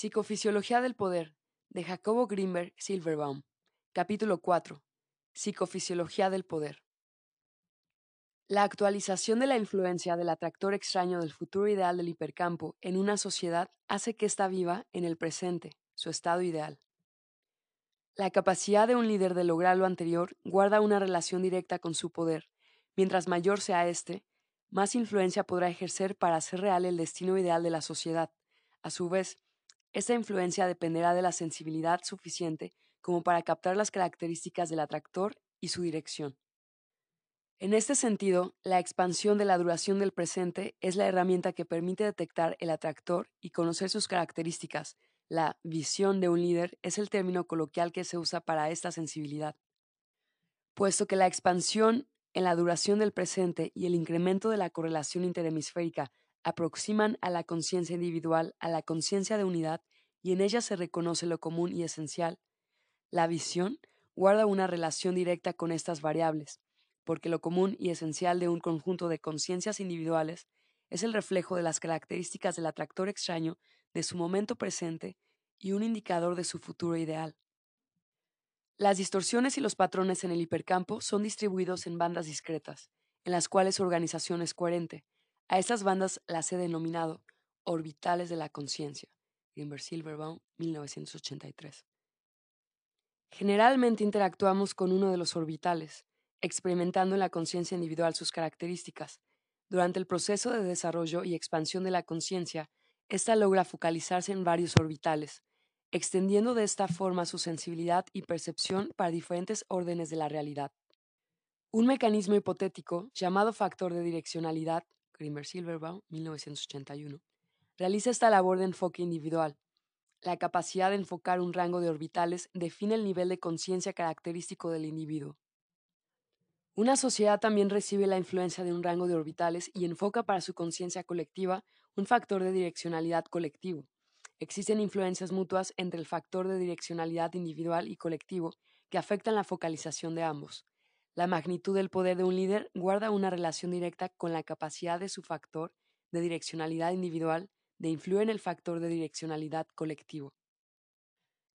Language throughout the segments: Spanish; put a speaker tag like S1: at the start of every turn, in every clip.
S1: Psicofisiología del Poder, de Jacobo Grimberg Silverbaum. Capítulo 4. Psicofisiología del Poder. La actualización de la influencia del atractor extraño del futuro ideal del hipercampo en una sociedad hace que ésta viva en el presente, su estado ideal. La capacidad de un líder de lograr lo anterior guarda una relación directa con su poder. Mientras mayor sea éste, más influencia podrá ejercer para hacer real el destino ideal de la sociedad. A su vez, esta influencia dependerá de la sensibilidad suficiente como para captar las características del atractor y su dirección. En este sentido, la expansión de la duración del presente es la herramienta que permite detectar el atractor y conocer sus características. La visión de un líder es el término coloquial que se usa para esta sensibilidad. Puesto que la expansión en la duración del presente y el incremento de la correlación interhemisférica aproximan a la conciencia individual a la conciencia de unidad y en ella se reconoce lo común y esencial, la visión guarda una relación directa con estas variables, porque lo común y esencial de un conjunto de conciencias individuales es el reflejo de las características del atractor extraño de su momento presente y un indicador de su futuro ideal. Las distorsiones y los patrones en el hipercampo son distribuidos en bandas discretas, en las cuales su organización es coherente, a estas bandas las he denominado orbitales de la conciencia. Grimberg Silverbaum, 1983. Generalmente interactuamos con uno de los orbitales, experimentando en la conciencia individual sus características. Durante el proceso de desarrollo y expansión de la conciencia, ésta logra focalizarse en varios orbitales, extendiendo de esta forma su sensibilidad y percepción para diferentes órdenes de la realidad. Un mecanismo hipotético, llamado factor de direccionalidad, Grimmer Silverbaum, 1981, realiza esta labor de enfoque individual. La capacidad de enfocar un rango de orbitales define el nivel de conciencia característico del individuo. Una sociedad también recibe la influencia de un rango de orbitales y enfoca para su conciencia colectiva un factor de direccionalidad colectivo. Existen influencias mutuas entre el factor de direccionalidad individual y colectivo que afectan la focalización de ambos. La magnitud del poder de un líder guarda una relación directa con la capacidad de su factor de direccionalidad individual de influir en el factor de direccionalidad colectivo.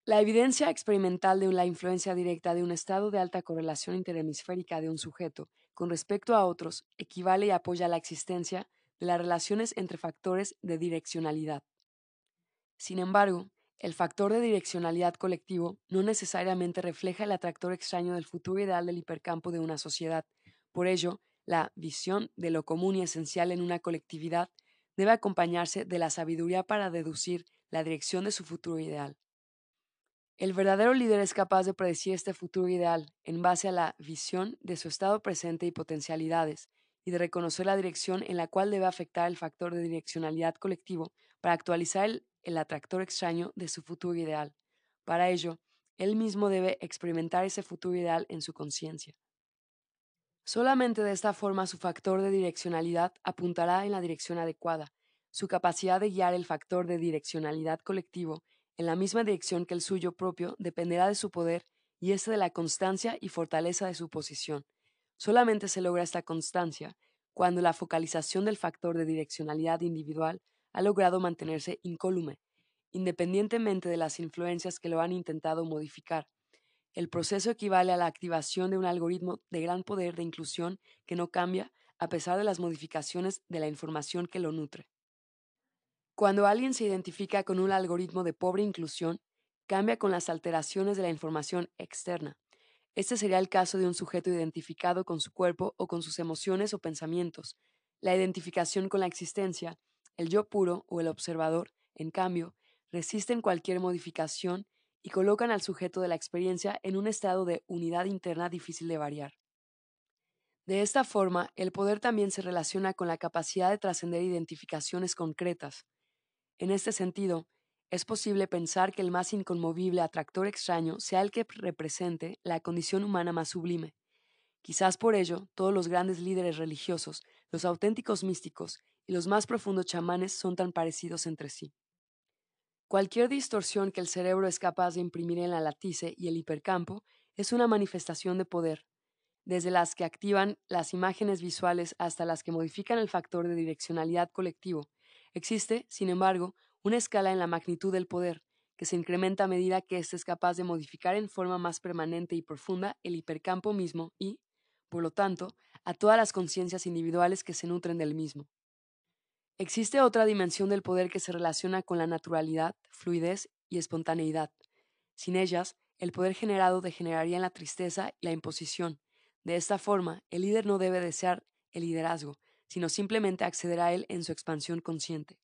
S1: La evidencia experimental de la influencia directa de un estado de alta correlación interhemisférica de un sujeto con respecto a otros equivale y apoya la existencia de las relaciones entre factores de direccionalidad. Sin embargo, el factor de direccionalidad colectivo no necesariamente refleja el atractor extraño del futuro ideal del hipercampo de una sociedad. Por ello, la visión de lo común y esencial en una colectividad debe acompañarse de la sabiduría para deducir la dirección de su futuro ideal. El verdadero líder es capaz de predecir este futuro ideal en base a la visión de su estado presente y potencialidades, y de reconocer la dirección en la cual debe afectar el factor de direccionalidad colectivo para actualizar el el atractor extraño de su futuro ideal. Para ello, él mismo debe experimentar ese futuro ideal en su conciencia. Solamente de esta forma su factor de direccionalidad apuntará en la dirección adecuada. Su capacidad de guiar el factor de direccionalidad colectivo en la misma dirección que el suyo propio dependerá de su poder y este de la constancia y fortaleza de su posición. Solamente se logra esta constancia cuando la focalización del factor de direccionalidad individual ha logrado mantenerse incólume, independientemente de las influencias que lo han intentado modificar. El proceso equivale a la activación de un algoritmo de gran poder de inclusión que no cambia a pesar de las modificaciones de la información que lo nutre. Cuando alguien se identifica con un algoritmo de pobre inclusión, cambia con las alteraciones de la información externa. Este sería el caso de un sujeto identificado con su cuerpo o con sus emociones o pensamientos. La identificación con la existencia el yo puro o el observador, en cambio, resisten cualquier modificación y colocan al sujeto de la experiencia en un estado de unidad interna difícil de variar. De esta forma, el poder también se relaciona con la capacidad de trascender identificaciones concretas. En este sentido, es posible pensar que el más inconmovible atractor extraño sea el que represente la condición humana más sublime. Quizás por ello, todos los grandes líderes religiosos, los auténticos místicos y los más profundos chamanes son tan parecidos entre sí. Cualquier distorsión que el cerebro es capaz de imprimir en la latice y el hipercampo es una manifestación de poder, desde las que activan las imágenes visuales hasta las que modifican el factor de direccionalidad colectivo. Existe, sin embargo, una escala en la magnitud del poder, que se incrementa a medida que éste es capaz de modificar en forma más permanente y profunda el hipercampo mismo y, por lo tanto, a todas las conciencias individuales que se nutren del mismo. Existe otra dimensión del poder que se relaciona con la naturalidad, fluidez y espontaneidad. Sin ellas, el poder generado degeneraría en la tristeza y la imposición. De esta forma, el líder no debe desear el liderazgo, sino simplemente acceder a él en su expansión consciente.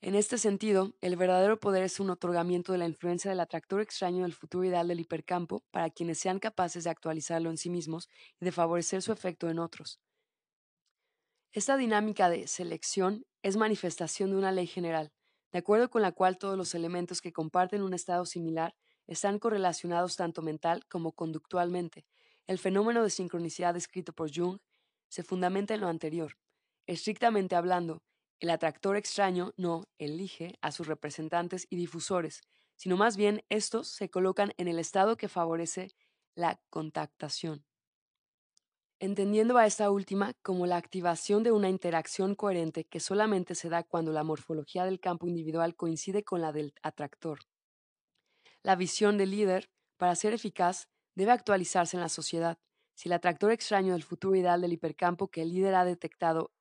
S1: En este sentido, el verdadero poder es un otorgamiento de la influencia del atractor extraño del futuro ideal del hipercampo para quienes sean capaces de actualizarlo en sí mismos y de favorecer su efecto en otros. Esta dinámica de selección es manifestación de una ley general, de acuerdo con la cual todos los elementos que comparten un estado similar están correlacionados tanto mental como conductualmente. El fenómeno de sincronicidad descrito por Jung se fundamenta en lo anterior. Estrictamente hablando, el atractor extraño no elige a sus representantes y difusores, sino más bien estos se colocan en el estado que favorece la contactación entendiendo a esta última como la activación de una interacción coherente que solamente se da cuando la morfología del campo individual coincide con la del atractor. La visión del líder, para ser eficaz, debe actualizarse en la sociedad. Si el atractor extraño del futuro ideal del hipercampo que el líder ha detectado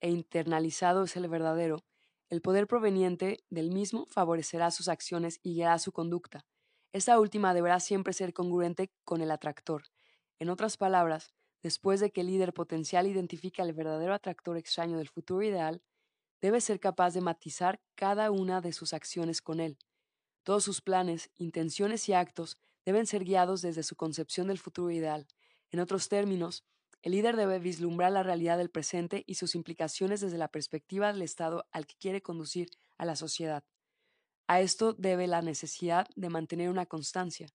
S1: e internalizado es el verdadero, el poder proveniente del mismo favorecerá sus acciones y guiará su conducta. Esta última deberá siempre ser congruente con el atractor. En otras palabras, después de que el líder potencial identifique al verdadero atractor extraño del futuro ideal, debe ser capaz de matizar cada una de sus acciones con él. Todos sus planes, intenciones y actos deben ser guiados desde su concepción del futuro ideal. En otros términos, el líder debe vislumbrar la realidad del presente y sus implicaciones desde la perspectiva del estado al que quiere conducir a la sociedad. A esto debe la necesidad de mantener una constancia,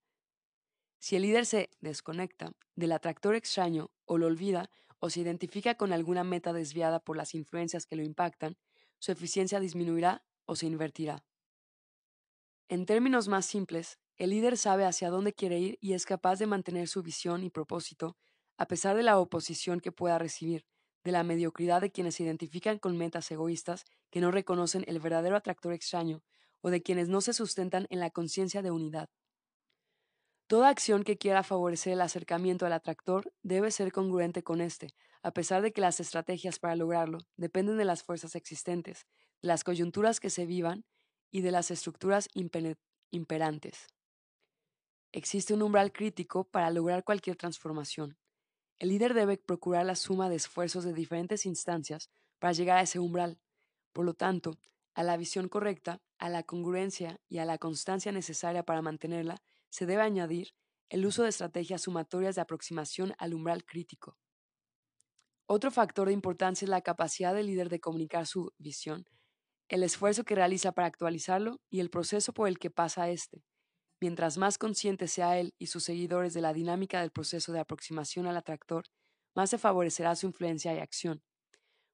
S1: si el líder se desconecta del atractor extraño o lo olvida o se identifica con alguna meta desviada por las influencias que lo impactan, su eficiencia disminuirá o se invertirá. En términos más simples, el líder sabe hacia dónde quiere ir y es capaz de mantener su visión y propósito a pesar de la oposición que pueda recibir, de la mediocridad de quienes se identifican con metas egoístas que no reconocen el verdadero atractor extraño o de quienes no se sustentan en la conciencia de unidad. Toda acción que quiera favorecer el acercamiento al atractor debe ser congruente con éste, a pesar de que las estrategias para lograrlo dependen de las fuerzas existentes, de las coyunturas que se vivan y de las estructuras imperantes. Existe un umbral crítico para lograr cualquier transformación. El líder debe procurar la suma de esfuerzos de diferentes instancias para llegar a ese umbral. Por lo tanto, a la visión correcta, a la congruencia y a la constancia necesaria para mantenerla, se debe añadir el uso de estrategias sumatorias de aproximación al umbral crítico. Otro factor de importancia es la capacidad del líder de comunicar su visión, el esfuerzo que realiza para actualizarlo y el proceso por el que pasa éste. Mientras más consciente sea él y sus seguidores de la dinámica del proceso de aproximación al atractor, más se favorecerá su influencia y acción.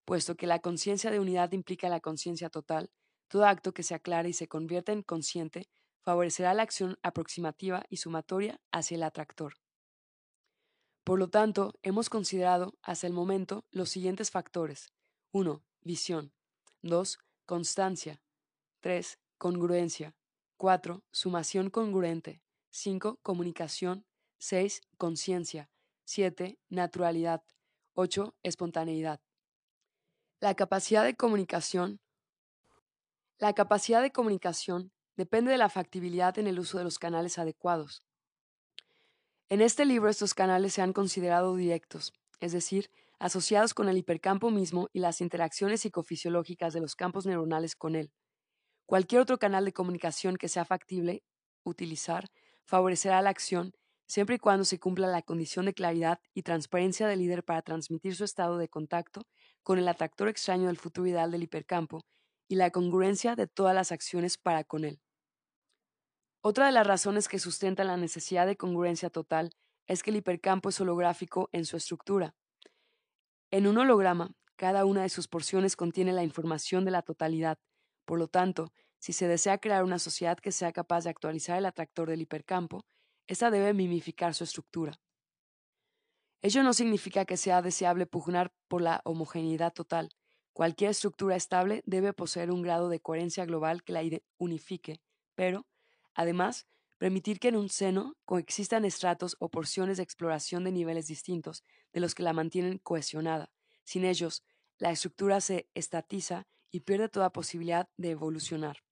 S1: Puesto que la conciencia de unidad implica la conciencia total, todo acto que se aclare y se convierta en consciente favorecerá la acción aproximativa y sumatoria hacia el atractor. Por lo tanto, hemos considerado hasta el momento los siguientes factores. 1. Visión. 2. Constancia. 3. Congruencia. 4. Sumación congruente. 5. Comunicación. 6. Conciencia. 7. Naturalidad. 8. Espontaneidad. La capacidad de comunicación. La capacidad de comunicación depende de la factibilidad en el uso de los canales adecuados. En este libro estos canales se han considerado directos, es decir, asociados con el hipercampo mismo y las interacciones psicofisiológicas de los campos neuronales con él. Cualquier otro canal de comunicación que sea factible utilizar favorecerá la acción siempre y cuando se cumpla la condición de claridad y transparencia del líder para transmitir su estado de contacto con el atractor extraño del futuro ideal del hipercampo y la congruencia de todas las acciones para con él. Otra de las razones que sustentan la necesidad de congruencia total es que el hipercampo es holográfico en su estructura. En un holograma, cada una de sus porciones contiene la información de la totalidad. Por lo tanto, si se desea crear una sociedad que sea capaz de actualizar el atractor del hipercampo, ésta debe mimificar su estructura. Ello no significa que sea deseable pugnar por la homogeneidad total, Cualquier estructura estable debe poseer un grado de coherencia global que la unifique, pero, además, permitir que en un seno coexistan estratos o porciones de exploración de niveles distintos de los que la mantienen cohesionada. Sin ellos, la estructura se estatiza y pierde toda posibilidad de evolucionar.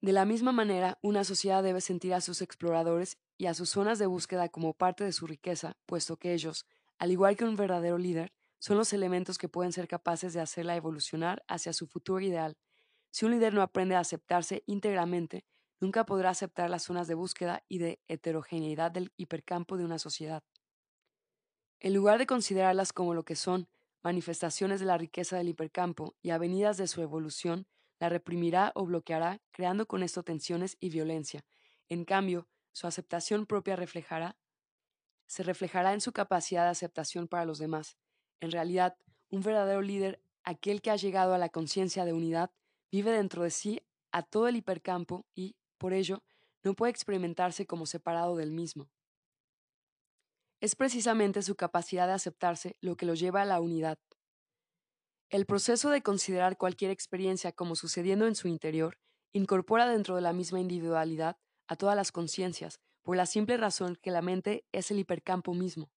S1: De la misma manera, una sociedad debe sentir a sus exploradores y a sus zonas de búsqueda como parte de su riqueza, puesto que ellos, al igual que un verdadero líder, son los elementos que pueden ser capaces de hacerla evolucionar hacia su futuro ideal. Si un líder no aprende a aceptarse íntegramente, nunca podrá aceptar las zonas de búsqueda y de heterogeneidad del hipercampo de una sociedad. En lugar de considerarlas como lo que son, manifestaciones de la riqueza del hipercampo y avenidas de su evolución, la reprimirá o bloqueará, creando con esto tensiones y violencia. En cambio, su aceptación propia reflejará, se reflejará en su capacidad de aceptación para los demás, en realidad, un verdadero líder, aquel que ha llegado a la conciencia de unidad, vive dentro de sí a todo el hipercampo y, por ello, no puede experimentarse como separado del mismo. Es precisamente su capacidad de aceptarse lo que lo lleva a la unidad. El proceso de considerar cualquier experiencia como sucediendo en su interior incorpora dentro de la misma individualidad a todas las conciencias, por la simple razón que la mente es el hipercampo mismo.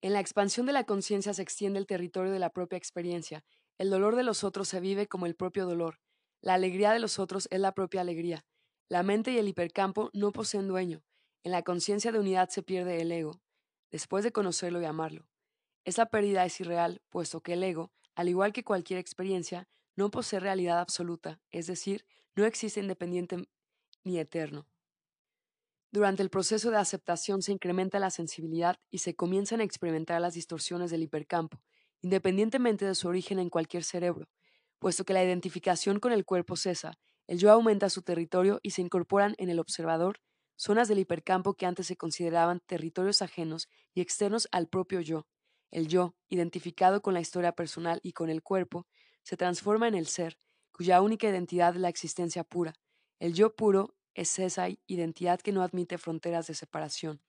S1: En la expansión de la conciencia se extiende el territorio de la propia experiencia. El dolor de los otros se vive como el propio dolor. La alegría de los otros es la propia alegría. La mente y el hipercampo no poseen dueño. En la conciencia de unidad se pierde el ego, después de conocerlo y amarlo. Esa pérdida es irreal, puesto que el ego, al igual que cualquier experiencia, no posee realidad absoluta, es decir, no existe independiente ni eterno. Durante el proceso de aceptación se incrementa la sensibilidad y se comienzan a experimentar las distorsiones del hipercampo, independientemente de su origen en cualquier cerebro, puesto que la identificación con el cuerpo cesa, el yo aumenta su territorio y se incorporan en el observador zonas del hipercampo que antes se consideraban territorios ajenos y externos al propio yo. El yo, identificado con la historia personal y con el cuerpo, se transforma en el ser, cuya única identidad es la existencia pura. El yo puro es esa identidad que no admite fronteras de separación.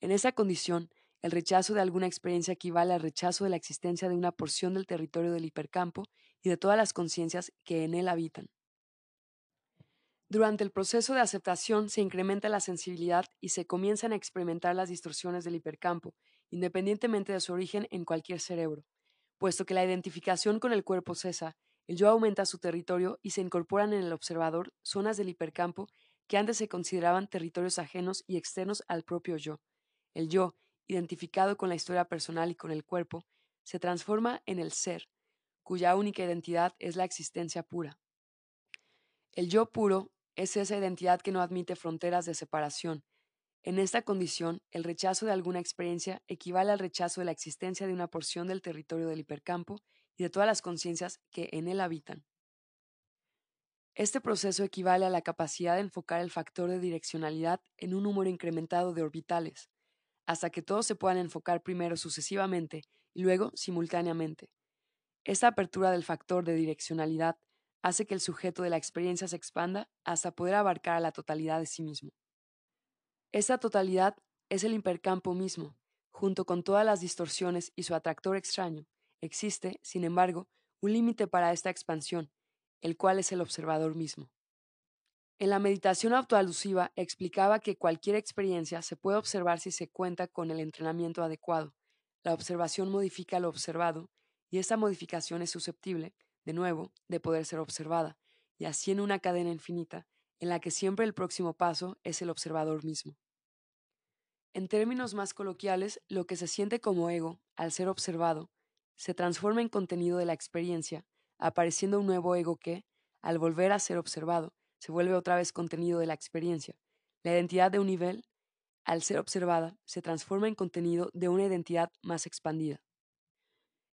S1: En esa condición, el rechazo de alguna experiencia equivale al rechazo de la existencia de una porción del territorio del hipercampo y de todas las conciencias que en él habitan. Durante el proceso de aceptación se incrementa la sensibilidad y se comienzan a experimentar las distorsiones del hipercampo, independientemente de su origen en cualquier cerebro. Puesto que la identificación con el cuerpo cesa, el yo aumenta su territorio y se incorporan en el observador zonas del hipercampo que antes se consideraban territorios ajenos y externos al propio yo. El yo, identificado con la historia personal y con el cuerpo, se transforma en el ser, cuya única identidad es la existencia pura. El yo puro es esa identidad que no admite fronteras de separación. En esta condición, el rechazo de alguna experiencia equivale al rechazo de la existencia de una porción del territorio del hipercampo y de todas las conciencias que en él habitan. Este proceso equivale a la capacidad de enfocar el factor de direccionalidad en un número incrementado de orbitales, hasta que todos se puedan enfocar primero sucesivamente y luego simultáneamente. Esta apertura del factor de direccionalidad hace que el sujeto de la experiencia se expanda hasta poder abarcar a la totalidad de sí mismo. Esta totalidad es el hipercampo mismo, junto con todas las distorsiones y su atractor extraño. Existe, sin embargo, un límite para esta expansión, el cual es el observador mismo. En la meditación autoalusiva explicaba que cualquier experiencia se puede observar si se cuenta con el entrenamiento adecuado. La observación modifica lo observado y esa modificación es susceptible, de nuevo, de poder ser observada, y así en una cadena infinita, en la que siempre el próximo paso es el observador mismo. En términos más coloquiales, lo que se siente como ego, al ser observado, se transforma en contenido de la experiencia apareciendo un nuevo ego que, al volver a ser observado, se vuelve otra vez contenido de la experiencia. La identidad de un nivel, al ser observada, se transforma en contenido de una identidad más expandida.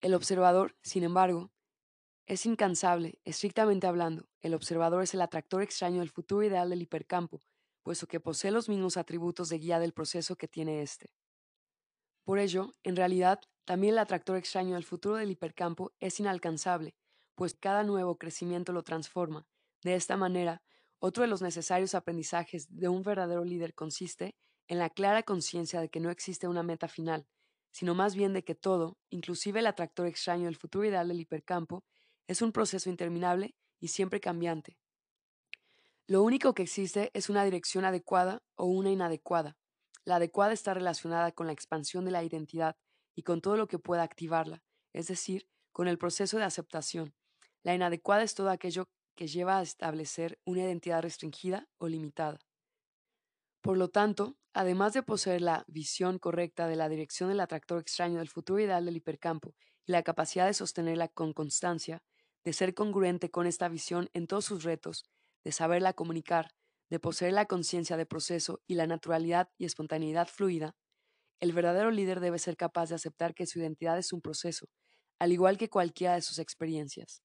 S1: El observador, sin embargo, es incansable, estrictamente hablando. El observador es el atractor extraño del futuro ideal del hipercampo, puesto que posee los mismos atributos de guía del proceso que tiene éste. Por ello, en realidad, también el atractor extraño del futuro del hipercampo es inalcanzable, pues cada nuevo crecimiento lo transforma. De esta manera, otro de los necesarios aprendizajes de un verdadero líder consiste en la clara conciencia de que no existe una meta final, sino más bien de que todo, inclusive el atractor extraño del futuro ideal del hipercampo, es un proceso interminable y siempre cambiante. Lo único que existe es una dirección adecuada o una inadecuada. La adecuada está relacionada con la expansión de la identidad y con todo lo que pueda activarla, es decir, con el proceso de aceptación. La inadecuada es todo aquello que lleva a establecer una identidad restringida o limitada. Por lo tanto, además de poseer la visión correcta de la dirección del atractor extraño del futuro ideal del hipercampo y la capacidad de sostenerla con constancia, de ser congruente con esta visión en todos sus retos, de saberla comunicar, de poseer la conciencia de proceso y la naturalidad y espontaneidad fluida, el verdadero líder debe ser capaz de aceptar que su identidad es un proceso, al igual que cualquiera de sus experiencias.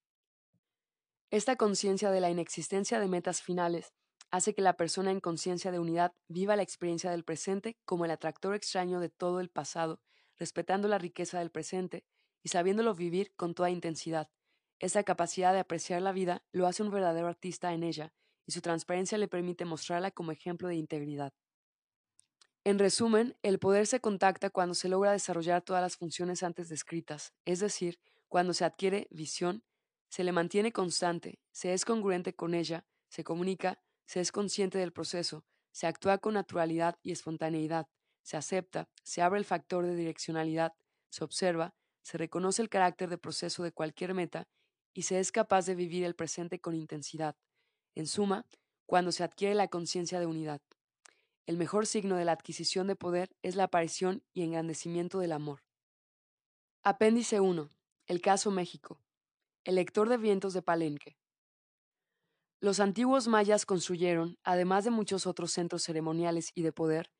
S1: Esta conciencia de la inexistencia de metas finales hace que la persona en conciencia de unidad viva la experiencia del presente como el atractor extraño de todo el pasado, respetando la riqueza del presente y sabiéndolo vivir con toda intensidad. Esa capacidad de apreciar la vida lo hace un verdadero artista en ella, y su transparencia le permite mostrarla como ejemplo de integridad. En resumen, el poder se contacta cuando se logra desarrollar todas las funciones antes descritas, es decir, cuando se adquiere visión, se le mantiene constante, se es congruente con ella, se comunica, se es consciente del proceso, se actúa con naturalidad y espontaneidad, se acepta, se abre el factor de direccionalidad, se observa, se reconoce el carácter de proceso de cualquier meta y se es capaz de vivir el presente con intensidad. En suma, cuando se adquiere la conciencia de unidad. El mejor signo de la adquisición de poder es la aparición y engrandecimiento del amor. Apéndice 1. El caso México. El lector de vientos de Palenque. Los antiguos mayas construyeron, además de muchos otros centros ceremoniales y de poder,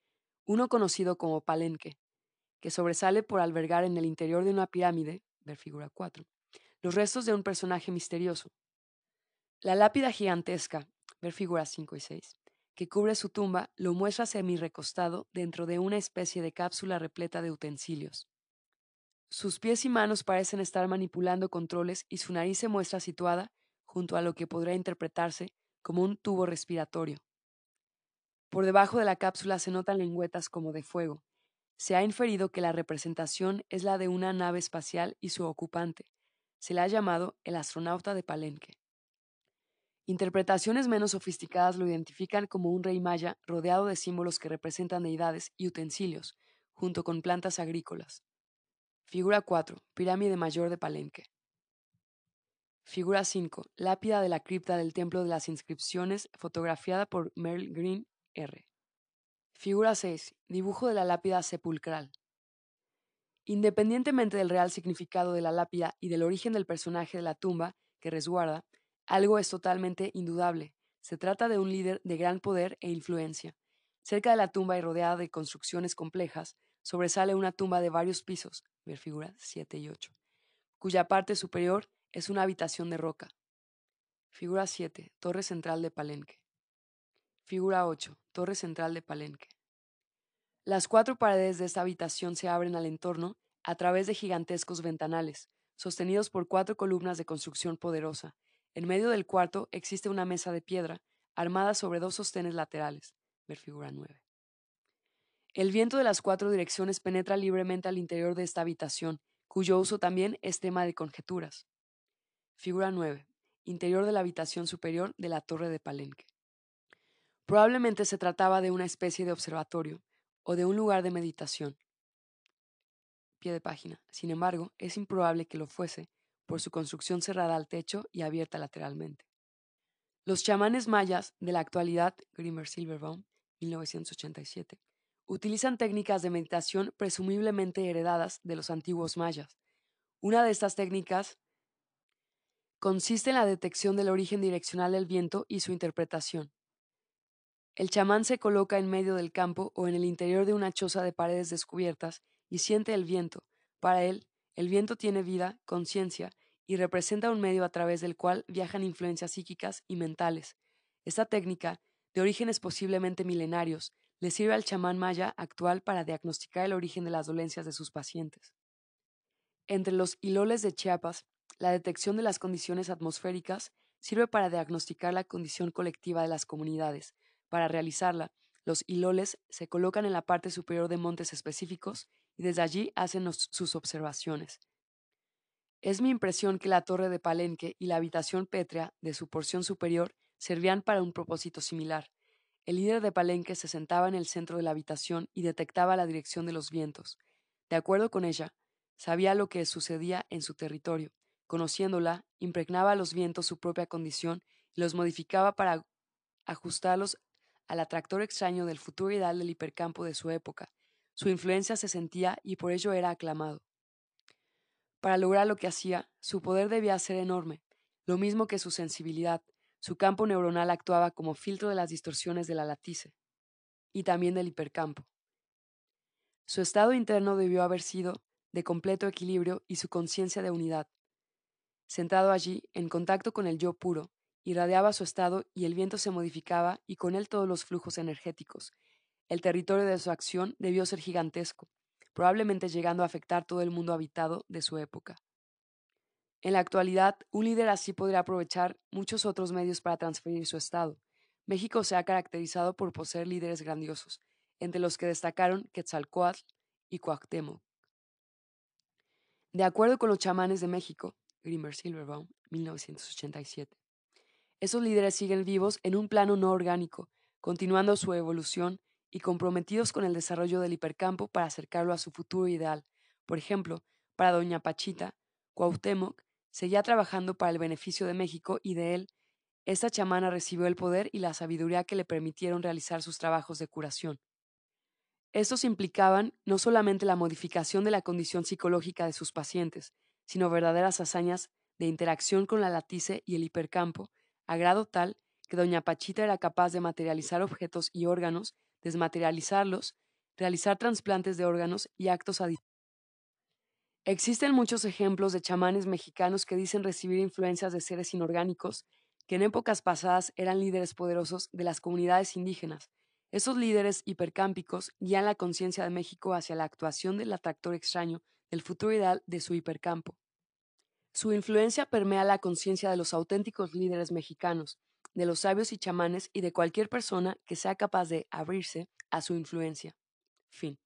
S1: uno conocido como Palenque, que sobresale por albergar en el interior de una pirámide, ver figura 4, los restos de un personaje misterioso. La lápida gigantesca, ver figuras 5 y 6, que cubre su tumba lo muestra semi-recostado dentro de una especie de cápsula repleta de utensilios. Sus pies y manos parecen estar manipulando controles y su nariz se muestra situada junto a lo que podría interpretarse como un tubo respiratorio. Por debajo de la cápsula se notan lengüetas como de fuego. Se ha inferido que la representación es la de una nave espacial y su ocupante. Se le ha llamado el astronauta de Palenque. Interpretaciones menos sofisticadas lo identifican como un rey maya rodeado de símbolos que representan deidades y utensilios, junto con plantas agrícolas. Figura 4. Pirámide Mayor de Palenque. Figura 5. Lápida de la cripta del Templo de las Inscripciones, fotografiada por Merle Green R. Figura 6. Dibujo de la lápida sepulcral. Independientemente del real significado de la lápida y del origen del personaje de la tumba que resguarda, algo es totalmente indudable. Se trata de un líder de gran poder e influencia. Cerca de la tumba y rodeada de construcciones complejas, sobresale una tumba de varios pisos, ver figuras 7 y 8, cuya parte superior es una habitación de roca. Figura 7. Torre central de Palenque. Figura 8. Torre central de Palenque. Las cuatro paredes de esta habitación se abren al entorno a través de gigantescos ventanales, sostenidos por cuatro columnas de construcción poderosa, en medio del cuarto existe una mesa de piedra, armada sobre dos sostenes laterales. Ver figura 9. El viento de las cuatro direcciones penetra libremente al interior de esta habitación, cuyo uso también es tema de conjeturas. Figura 9. Interior de la habitación superior de la torre de Palenque. Probablemente se trataba de una especie de observatorio o de un lugar de meditación. Pie de página. Sin embargo, es improbable que lo fuese, por su construcción cerrada al techo y abierta lateralmente. Los chamanes mayas de la actualidad, Grimmer Silverbaum, 1987, utilizan técnicas de meditación presumiblemente heredadas de los antiguos mayas. Una de estas técnicas consiste en la detección del origen direccional del viento y su interpretación. El chamán se coloca en medio del campo o en el interior de una choza de paredes descubiertas y siente el viento. Para él, el viento tiene vida, conciencia y representa un medio a través del cual viajan influencias psíquicas y mentales. Esta técnica, de orígenes posiblemente milenarios, le sirve al chamán maya actual para diagnosticar el origen de las dolencias de sus pacientes. Entre los hiloles de Chiapas, la detección de las condiciones atmosféricas sirve para diagnosticar la condición colectiva de las comunidades. Para realizarla, los iloles se colocan en la parte superior de montes específicos y desde allí hacen sus observaciones. Es mi impresión que la torre de Palenque y la habitación pétrea de su porción superior servían para un propósito similar. El líder de Palenque se sentaba en el centro de la habitación y detectaba la dirección de los vientos. De acuerdo con ella, sabía lo que sucedía en su territorio. Conociéndola, impregnaba a los vientos su propia condición y los modificaba para ajustarlos al atractor extraño del futuro ideal del hipercampo de su época. Su influencia se sentía y por ello era aclamado. Para lograr lo que hacía, su poder debía ser enorme, lo mismo que su sensibilidad. Su campo neuronal actuaba como filtro de las distorsiones de la latice y también del hipercampo. Su estado interno debió haber sido de completo equilibrio y su conciencia de unidad. Sentado allí, en contacto con el yo puro, irradiaba su estado y el viento se modificaba y con él todos los flujos energéticos. El territorio de su acción debió ser gigantesco, probablemente llegando a afectar todo el mundo habitado de su época. En la actualidad, un líder así podría aprovechar muchos otros medios para transferir su estado. México se ha caracterizado por poseer líderes grandiosos, entre los que destacaron Quetzalcoatl y Cuauhtémoc. De acuerdo con los chamanes de México, Grimmer Silverbaum, 1987, esos líderes siguen vivos en un plano no orgánico, continuando su evolución y comprometidos con el desarrollo del hipercampo para acercarlo a su futuro ideal. Por ejemplo, para Doña Pachita, Cuauhtémoc seguía trabajando para el beneficio de México y de él, esta chamana recibió el poder y la sabiduría que le permitieron realizar sus trabajos de curación. Estos implicaban no solamente la modificación de la condición psicológica de sus pacientes, sino verdaderas hazañas de interacción con la latice y el hipercampo, a grado tal que doña Pachita era capaz de materializar objetos y órganos, desmaterializarlos, realizar trasplantes de órganos y actos adicionales. Existen muchos ejemplos de chamanes mexicanos que dicen recibir influencias de seres inorgánicos que en épocas pasadas eran líderes poderosos de las comunidades indígenas, esos líderes hipercámpicos guían la conciencia de México hacia la actuación del atractor extraño del futuro ideal de su hipercampo. Su influencia permea la conciencia de los auténticos líderes mexicanos, de los sabios y chamanes y de cualquier persona que sea capaz de abrirse a su influencia. Fin.